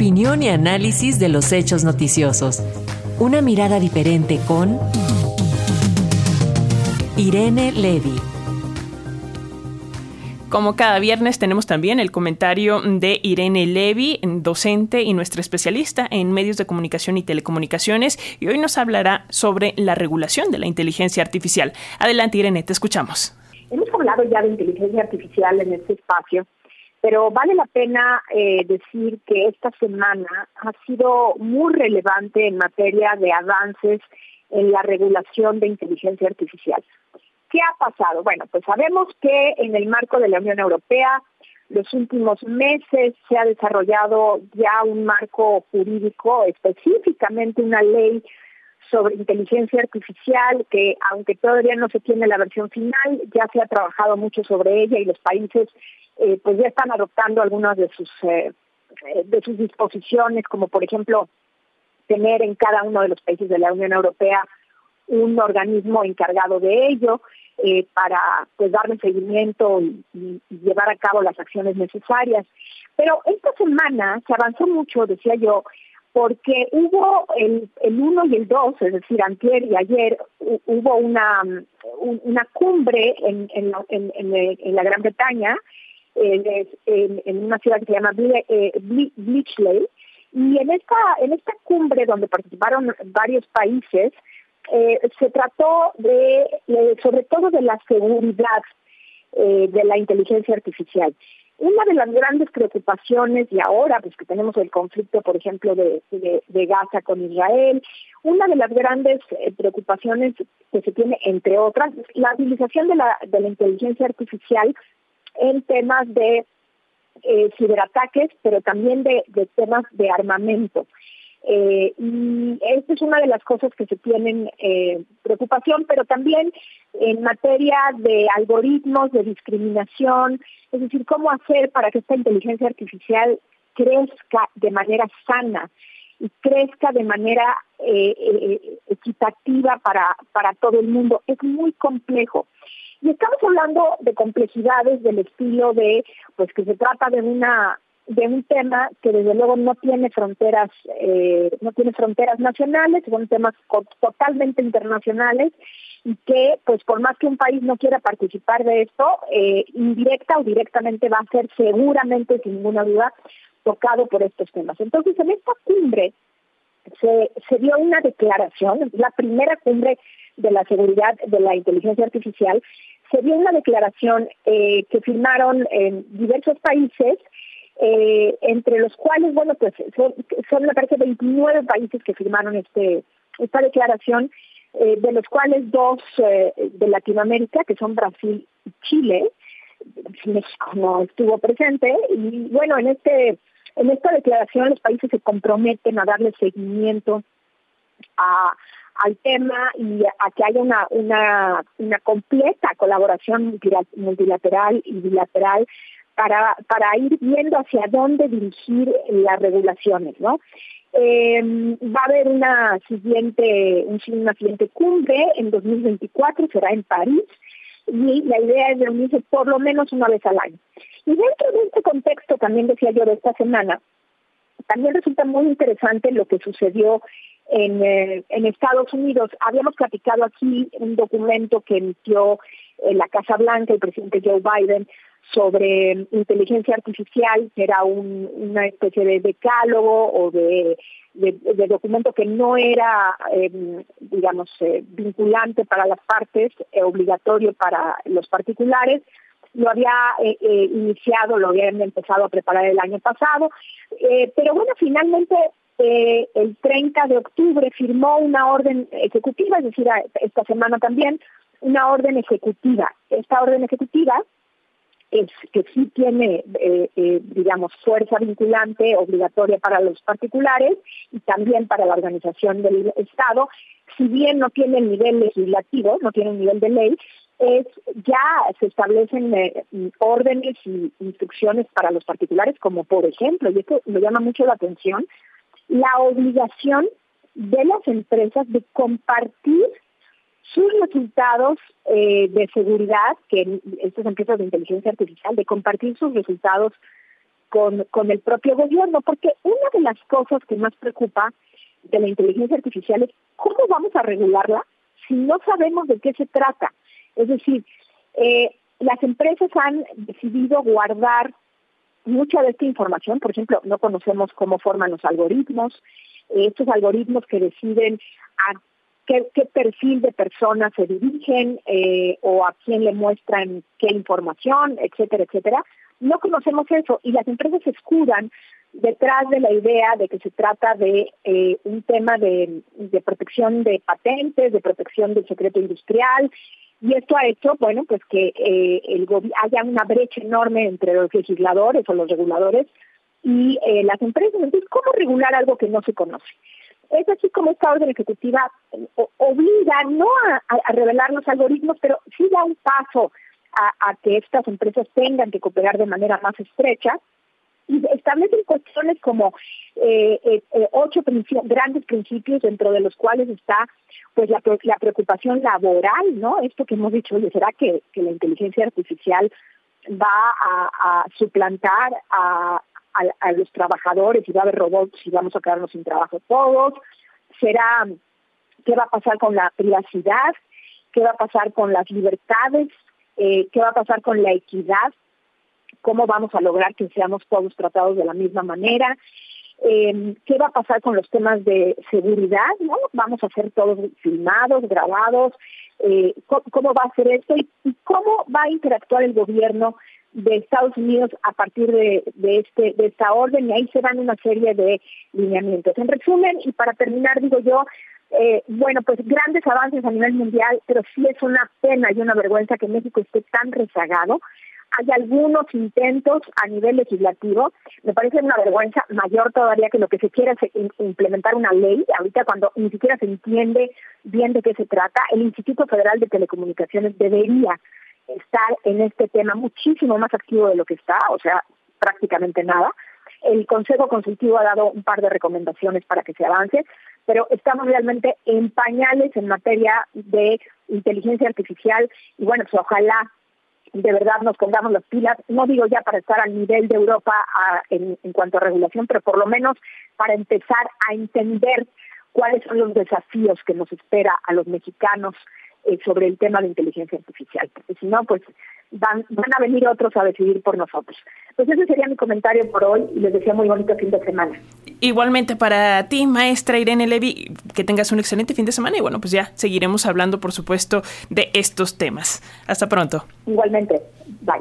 Opinión y análisis de los hechos noticiosos. Una mirada diferente con Irene Levy. Como cada viernes tenemos también el comentario de Irene Levy, docente y nuestra especialista en medios de comunicación y telecomunicaciones, y hoy nos hablará sobre la regulación de la inteligencia artificial. Adelante Irene, te escuchamos. Hemos hablado ya de inteligencia artificial en este espacio, pero vale la pena eh, decir que esta semana ha sido muy relevante en materia de avances en la regulación de inteligencia artificial. ¿Qué ha pasado? Bueno, pues sabemos que en el marco de la Unión Europea, los últimos meses se ha desarrollado ya un marco jurídico, específicamente una ley sobre inteligencia artificial, que aunque todavía no se tiene la versión final, ya se ha trabajado mucho sobre ella y los países eh, pues ya están adoptando algunas de sus eh, eh, de sus disposiciones, como por ejemplo tener en cada uno de los países de la Unión Europea un organismo encargado de ello para pues darle seguimiento y, llevar a cabo las acciones necesarias. Pero esta semana se avanzó mucho, decía yo, porque hubo el, el 1 y el 2, es decir, antier y ayer, hubo una, una cumbre en, en, en, en la Gran Bretaña, en, una ciudad que se llama eh, Bleachley, y en esta, en esta cumbre donde participaron varios países, eh, se trató de, sobre todo de la seguridad eh, de la inteligencia artificial. Una de las grandes preocupaciones, y ahora pues que tenemos el conflicto, por ejemplo, de, de, Gaza con Israel, una de las grandes eh, preocupaciones que se tiene, entre otras, la utilización de la, de la inteligencia artificial en temas de eh, ciberataques, pero también de, temas de armamento. Eh, y esta es una de las cosas que se tienen eh, preocupación, pero también en materia de algoritmos, de discriminación, es decir, cómo hacer para que esta inteligencia artificial crezca de manera sana y crezca de manera equitativa para, para todo el mundo. Es muy complejo. Y estamos hablando de complejidades del estilo de, pues que se trata de una de un tema que desde luego no tiene fronteras, eh, no tiene fronteras nacionales, son temas totalmente internacionales y que, pues por más que un país no quiera participar de esto, eh, indirecta o directamente va a ser seguramente, sin ninguna duda, tocado por estos temas. Entonces, en esta cumbre se, se dio una declaración, la primera cumbre de la seguridad de la inteligencia artificial, se dio una declaración eh, que firmaron en diversos países, eh, entre los cuales, bueno, pues son, me parece, 29 países que firmaron este esta declaración, eh, de los cuales dos de Latinoamérica, que son Brasil y Chile, México no estuvo presente, y bueno, en este en esta declaración los países se comprometen a darle seguimiento al tema y a que haya una, completa colaboración multilateral y bilateral para, ir viendo hacia dónde dirigir las regulaciones, ¿no? Eh, va a haber una siguiente, una siguiente cumbre en 2024, será en París, y la idea es reunirse por lo menos una vez al año. Y dentro de este contexto, también decía yo de esta semana, también resulta muy interesante lo que sucedió en, eh, en Estados Unidos. Habíamos platicado aquí un documento que emitió eh, la Casa Blanca, el presidente Joe Biden, sobre inteligencia artificial, que era un, una especie de decálogo o de, documento que no era, em, digamos, eh, vinculante para las partes, obligatorio para los particulares. Lo había iniciado, lo habían empezado a preparar el año pasado, pero bueno, finalmente el 30 de octubre firmó una orden ejecutiva, es decir, esta semana también, una orden ejecutiva. Esta orden ejecutiva es que sí tiene, eh, eh, digamos, fuerza vinculante obligatoria para los particulares y también para la organización del Estado, si bien no tiene el nivel legislativo, no tiene un nivel de ley, es ya se establecen eh, órdenes y instrucciones para los particulares, como por ejemplo, y esto me llama mucho la atención, la obligación de las empresas de compartir sus resultados eh, de seguridad, que estas empresas de inteligencia artificial, de compartir sus resultados con, con el propio gobierno, porque una de las cosas que más preocupa de la inteligencia artificial es cómo vamos a regularla si no sabemos de qué se trata. Es decir, eh, las empresas han decidido guardar mucha de esta información, por ejemplo, no conocemos cómo forman los algoritmos, estos algoritmos que deciden a qué, perfil de personas se dirigen eh, o a quién le muestran qué información, etcétera, etcétera. No conocemos eso y las empresas se escudan detrás de la idea de que se trata de eh, un tema de, protección de patentes, de protección del secreto industrial, y esto ha hecho, bueno, pues que eh, el haya una brecha enorme entre los legisladores o los reguladores y eh, las empresas. Entonces, ¿cómo regular algo que no se conoce? Es así como esta orden ejecutiva obliga no a, revelar los algoritmos, pero sí da un paso a que estas empresas tengan que cooperar de manera más estrecha y establecen cuestiones como eh, eh, eh, ocho grandes principios dentro de los cuales está pues la, preocupación laboral, ¿no? Esto que hemos dicho, ¿será que, la inteligencia artificial va a, suplantar a, a, los trabajadores y va a haber robots y vamos a quedarnos sin trabajo todos? ¿Será qué va a pasar con la privacidad? ¿Qué va a pasar con las libertades? ¿Qué va a pasar con la equidad? Cómo vamos a lograr que seamos todos tratados de la misma manera, eh, qué va a pasar con los temas de seguridad, ¿no? Vamos a ser todos filmados, grabados, eh, ¿cómo, va a ser esto y, cómo va a interactuar el gobierno de Estados Unidos a partir de, este de esta orden y ahí se dan una serie de lineamientos. En resumen, y para terminar, digo yo, eh, bueno, pues grandes avances a nivel mundial, pero sí es una pena y una vergüenza que México esté tan rezagado hay algunos intentos a nivel legislativo, me parece una vergüenza mayor todavía que lo que se quiere es implementar una ley, ahorita cuando ni siquiera se entiende bien de qué se trata, el Instituto Federal de Telecomunicaciones debería estar en este tema muchísimo más activo de lo que está, o sea, prácticamente nada. El Consejo Consultivo ha dado un par de recomendaciones para que se avance, pero estamos realmente en pañales en materia de inteligencia artificial y bueno, pues ojalá de verdad nos pongamos las pilas, no digo ya para estar al nivel de Europa en, cuanto a regulación, pero por lo menos para empezar a entender cuáles son los desafíos que nos espera a los mexicanos eh, sobre el tema de inteligencia artificial, porque si no, pues van, van a venir otros a decidir por nosotros. Pues ese sería mi comentario por hoy y les deseo muy bonito fin de semana. Igualmente para ti, maestra Irene Levy, que tengas un excelente fin de semana y bueno, pues ya seguiremos hablando, por supuesto, de estos temas. Hasta pronto. Igualmente. Bye.